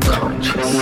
Conscious.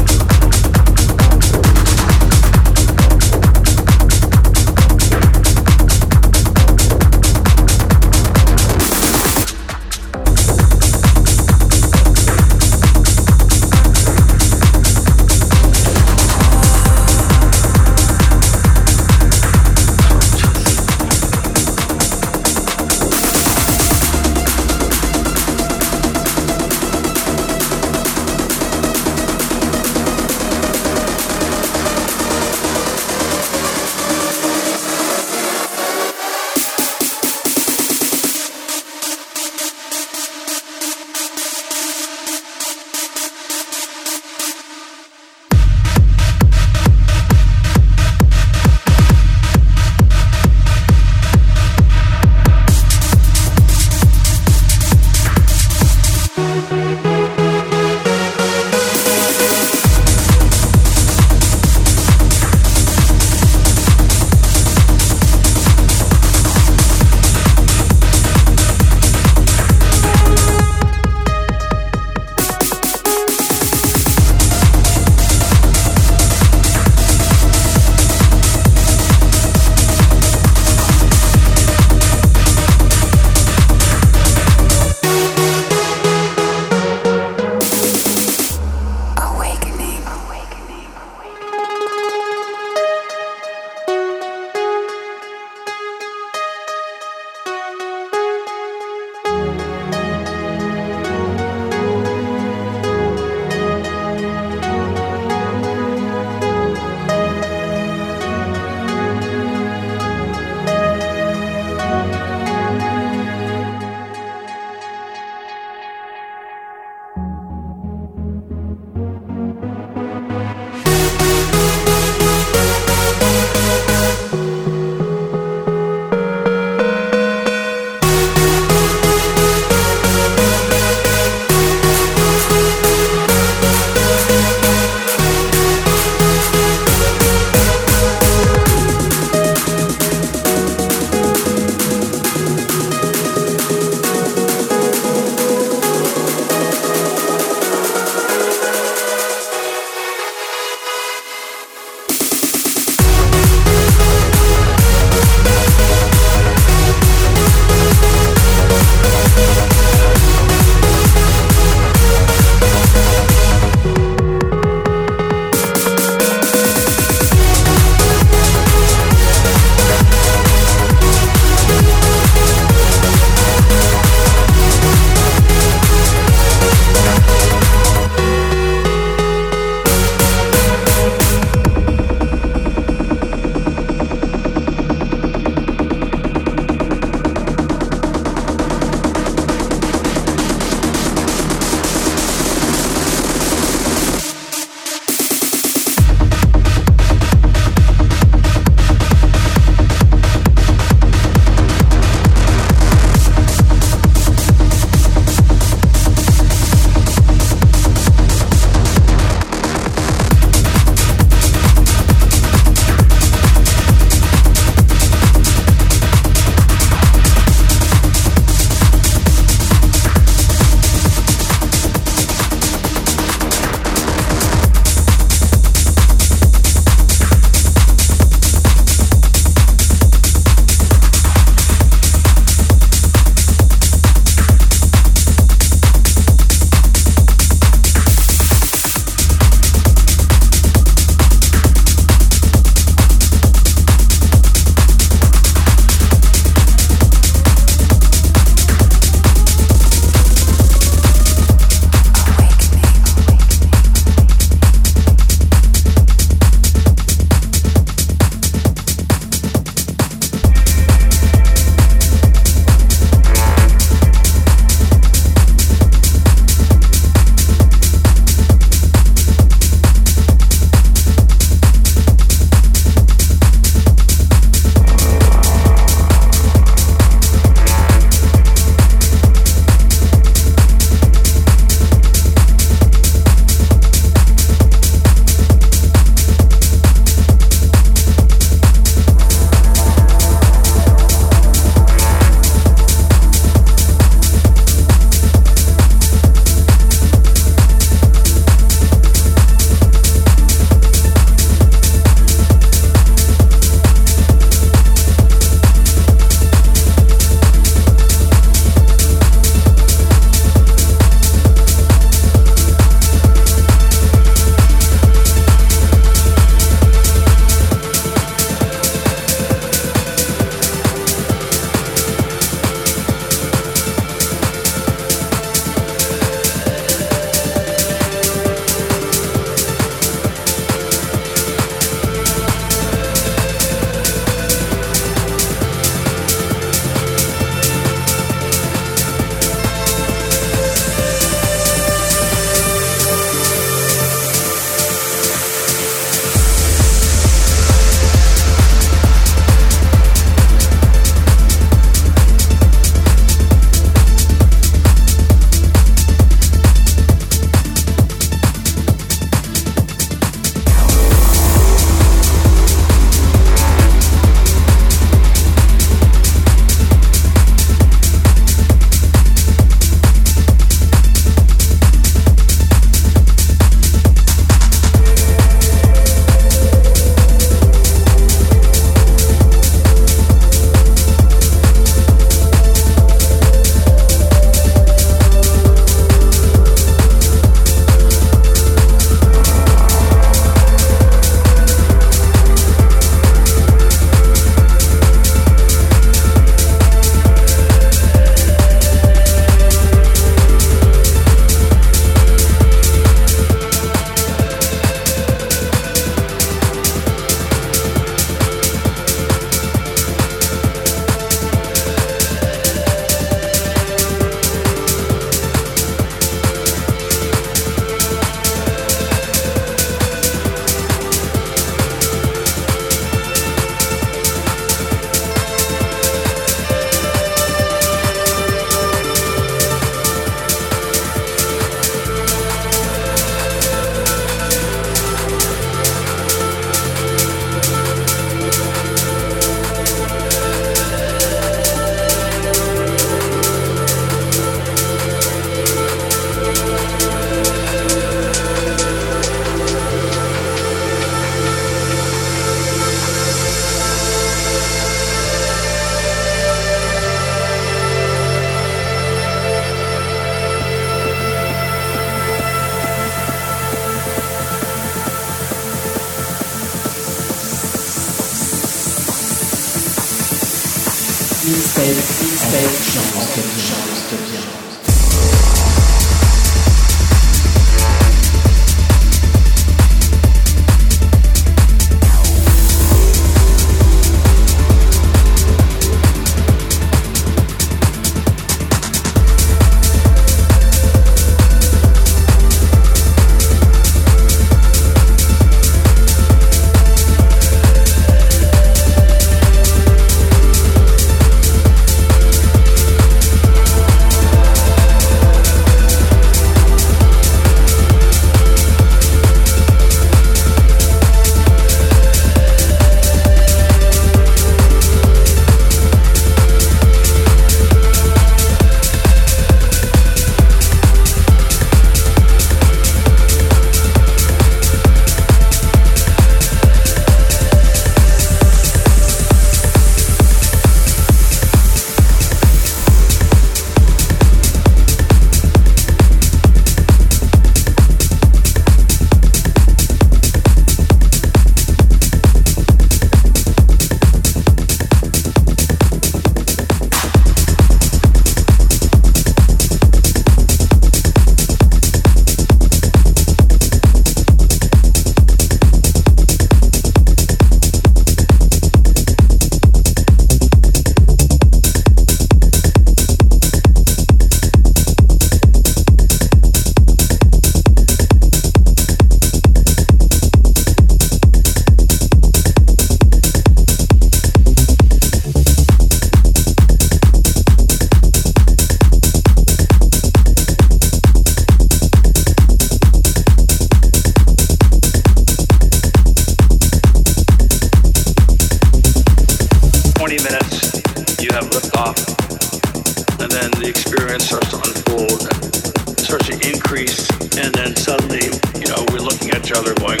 and then the experience starts to unfold and starts to increase, and then suddenly, you know, we're looking at each other going,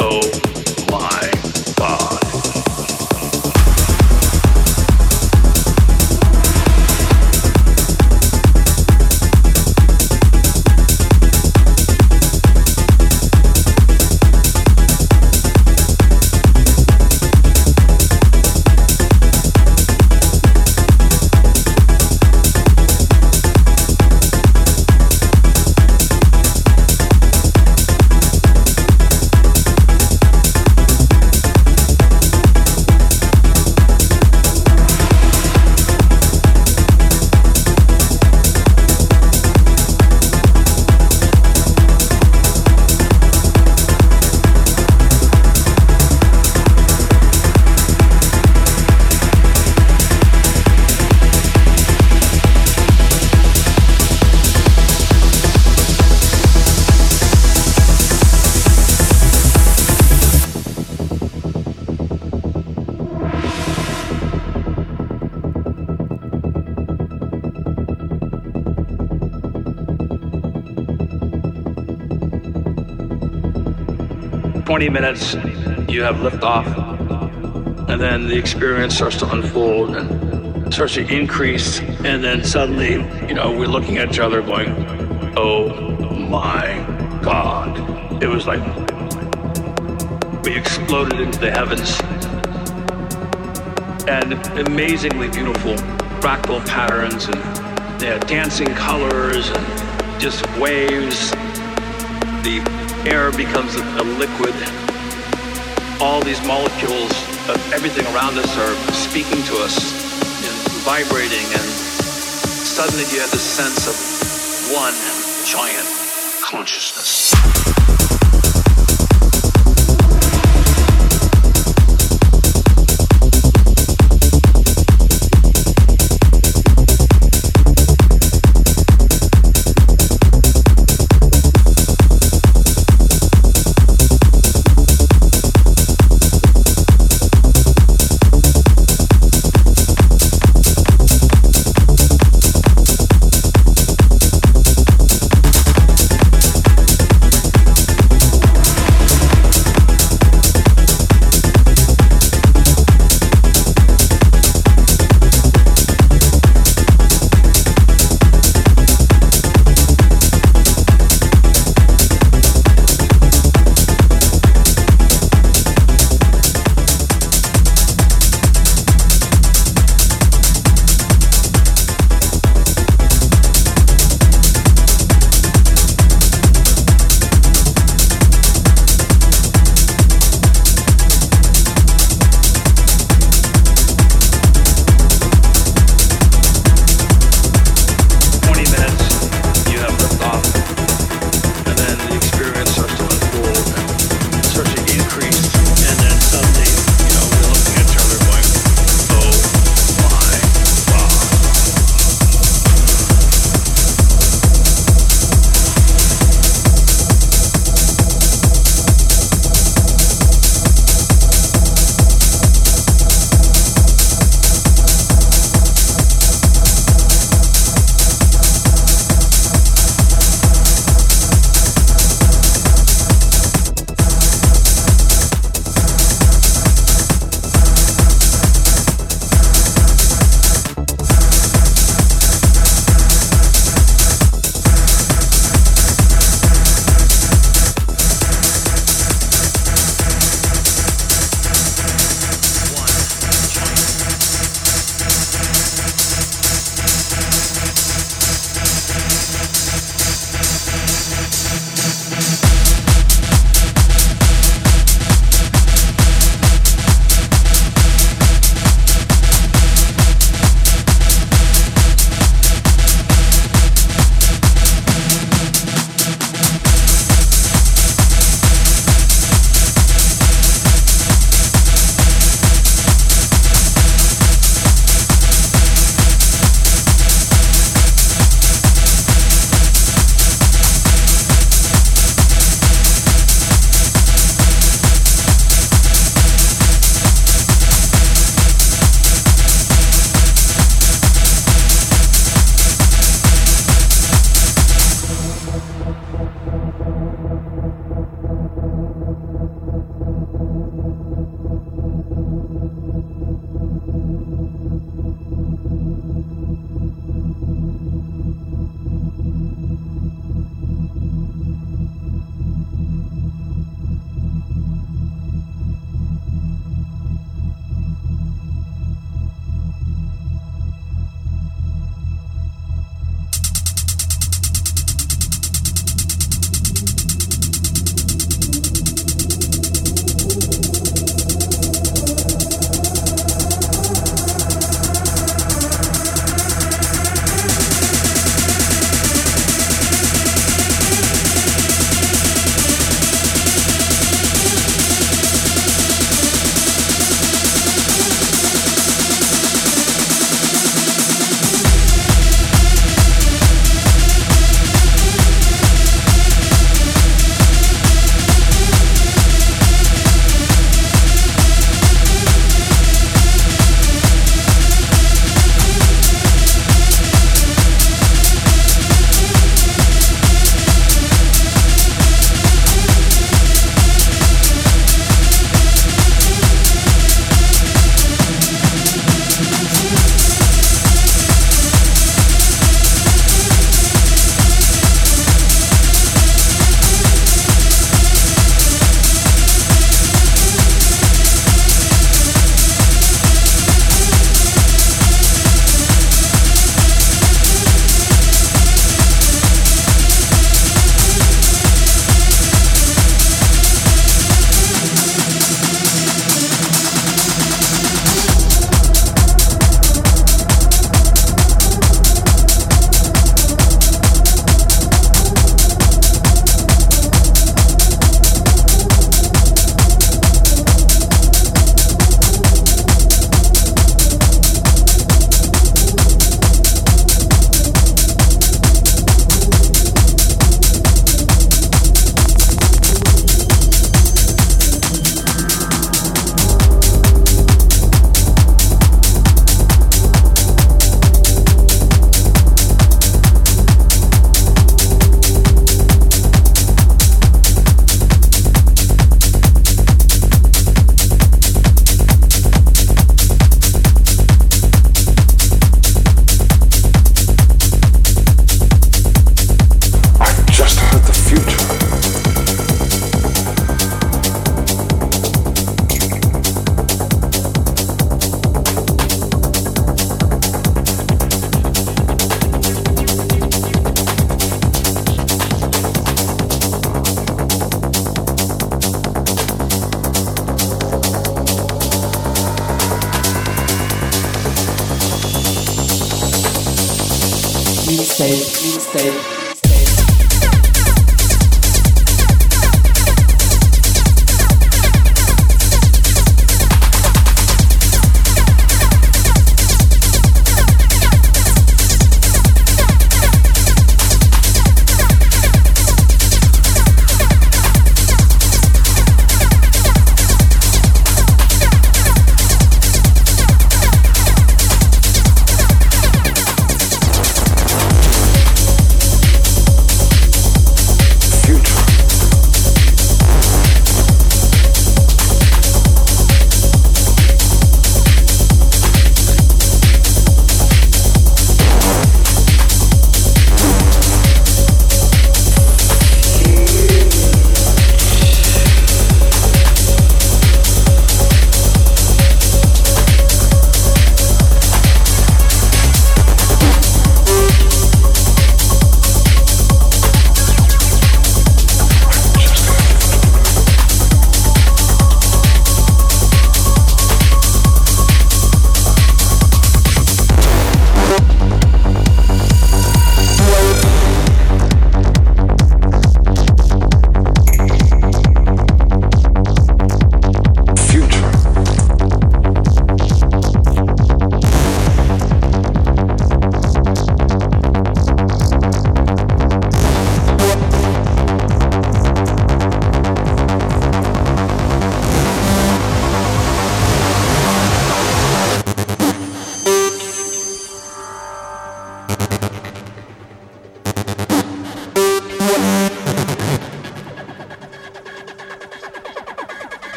oh my God. 20 minutes, you have liftoff, and then the experience starts to unfold and starts to increase, and then suddenly, you know, we're looking at each other going, oh my God. It was like we exploded into the heavens. And amazingly beautiful fractal patterns and dancing colors and just waves. The air becomes a, liquid. All these molecules of everything around us are speaking to us and vibrating, and suddenly you have this sense of one giant consciousness.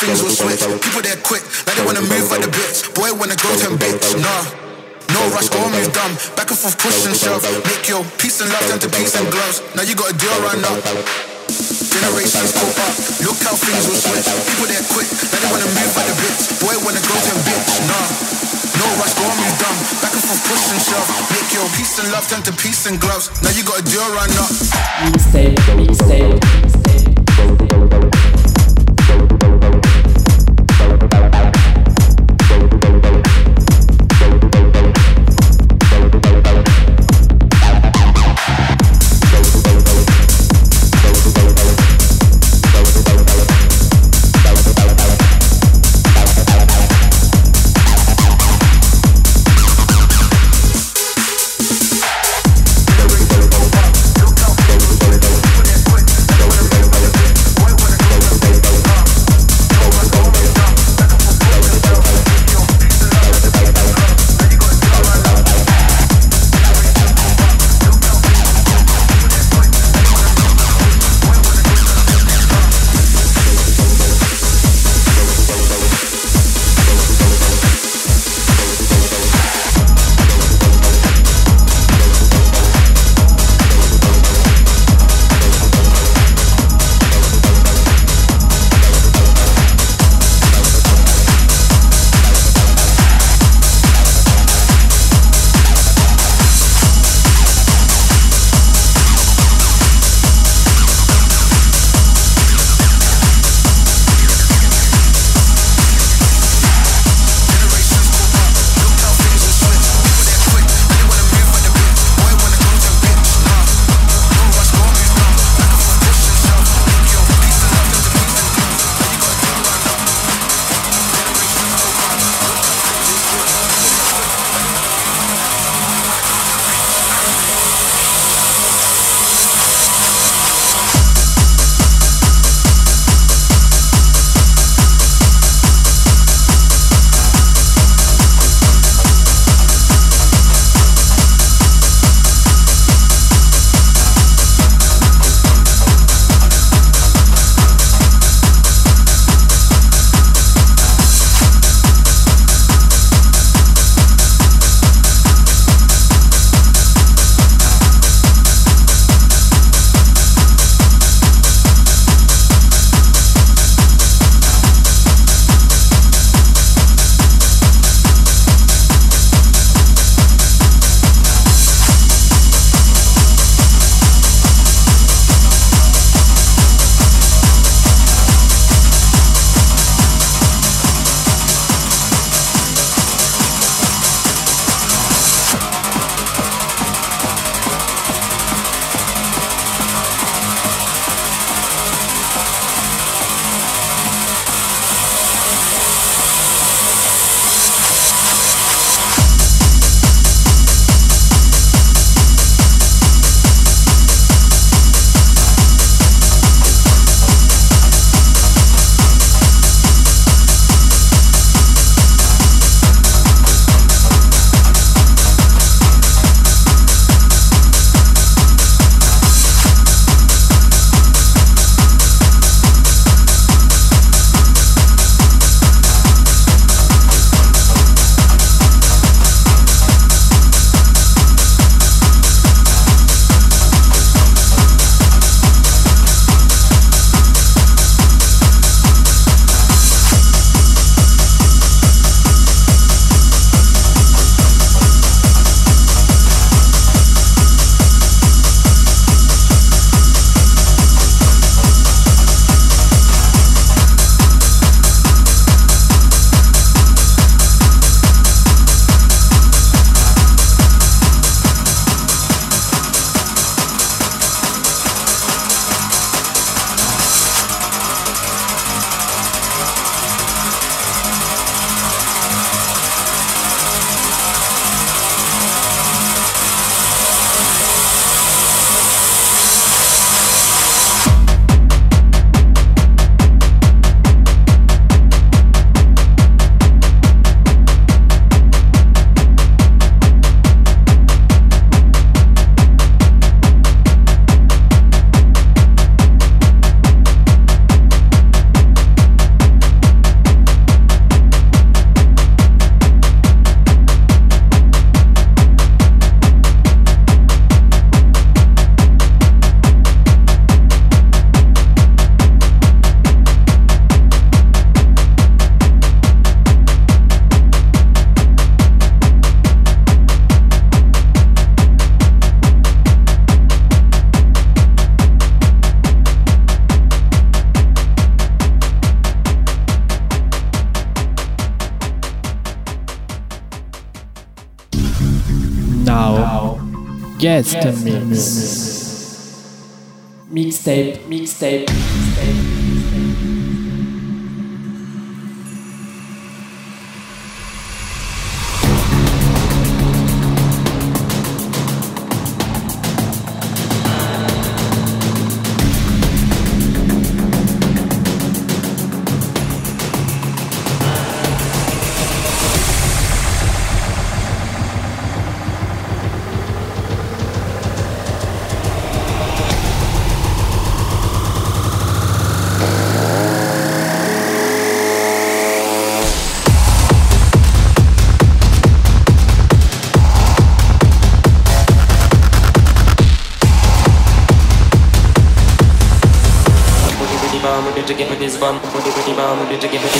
things will switch. People that quick, like they wanna move by the bitch. Boy wanna go to bitch, nah. No rush, all move dumb. Back and forth, push and shove. Make your peace and love turn to peace and gloves. Now you got a deal right now. Generations pop up. Look how things will switch. People that quick, like they wanna move by the bitch. Boy wanna go to bitch, nah. No rush, go on, move dumb. Back and forth, push and shove. Make your peace and love turn to peace and gloves. Now you got a deal right now. Mixtape. to give me this bomb, give me the bomb, to give me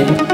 Mixtape, mixtape,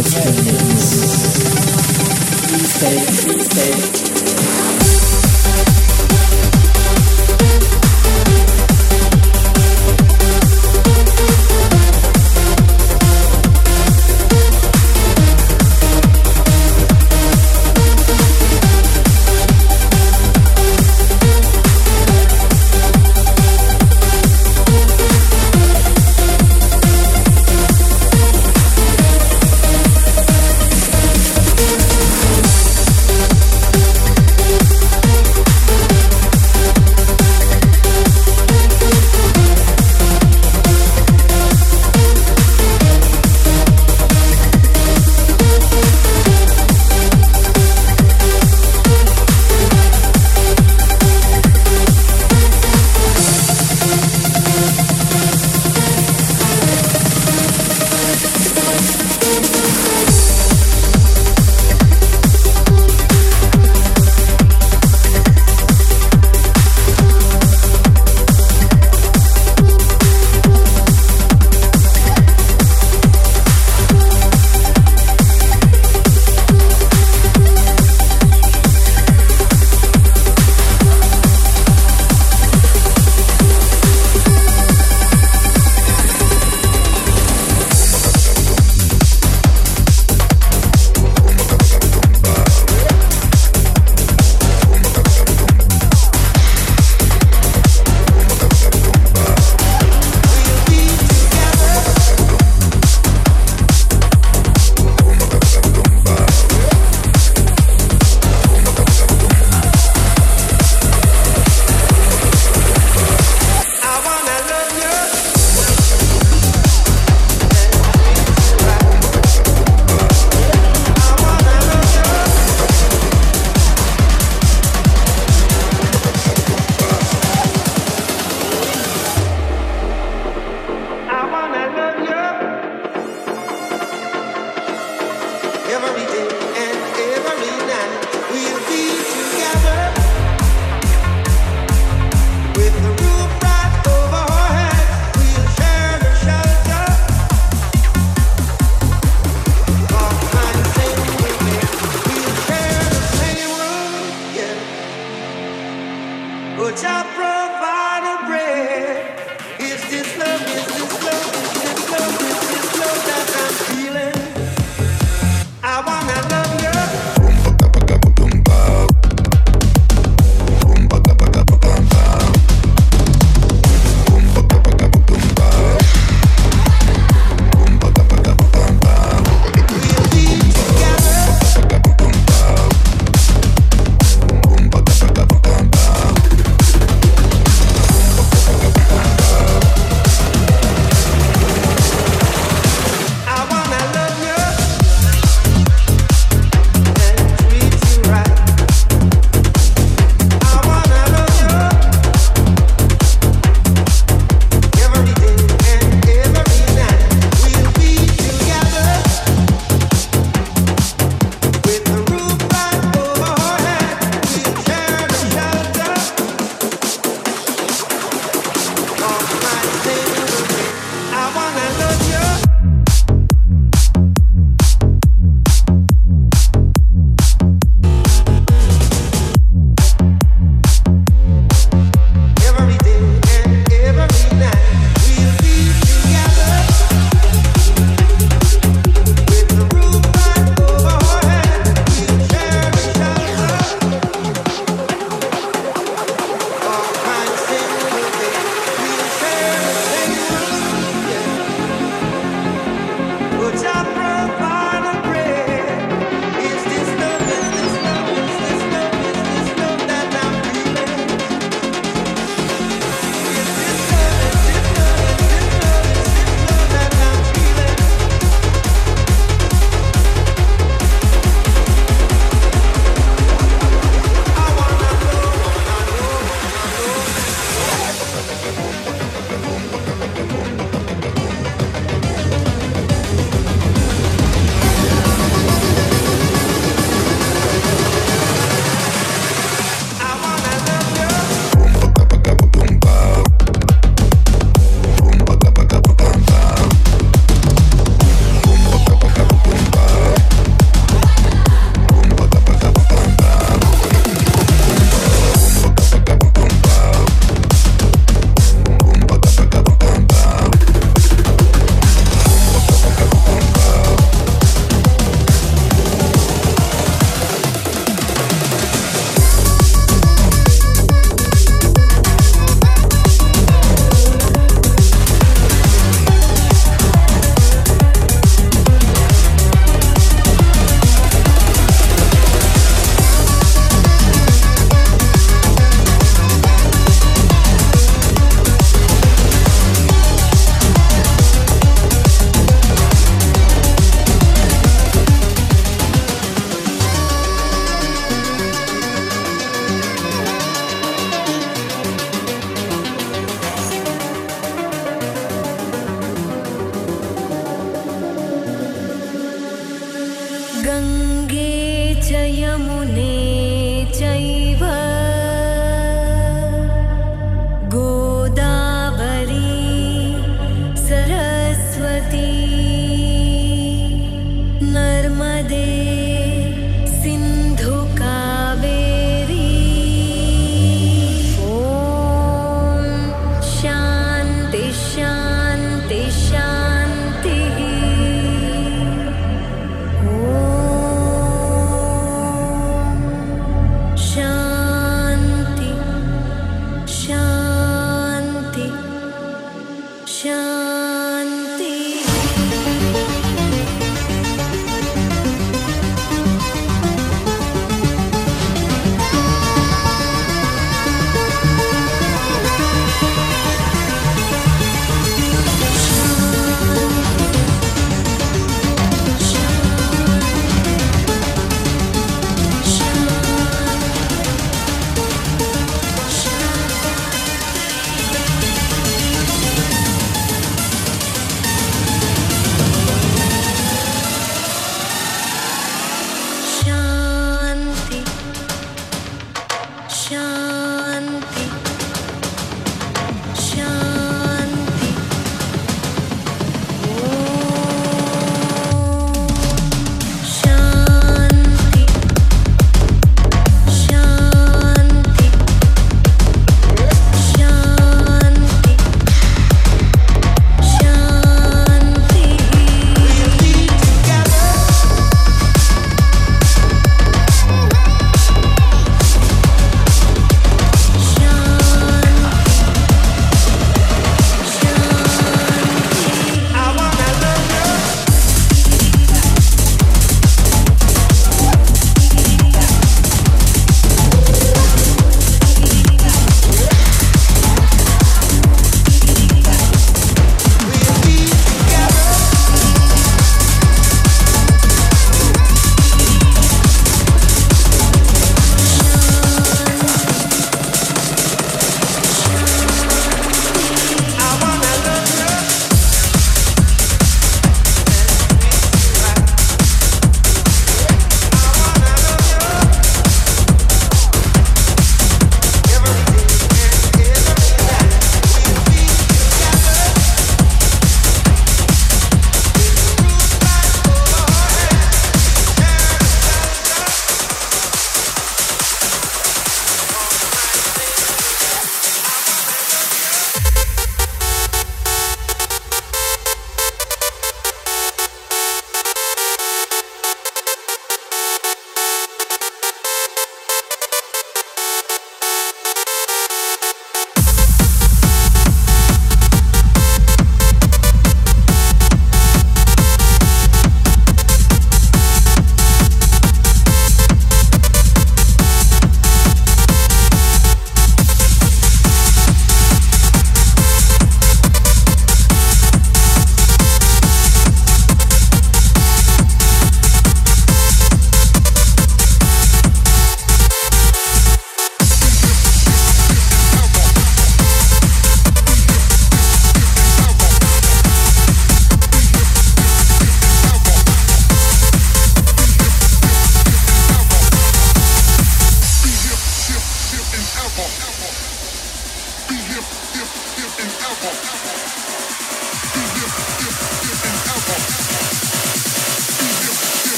Guest Mix. Stay, stay.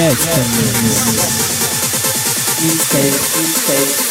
Guest Mix. Mixtape,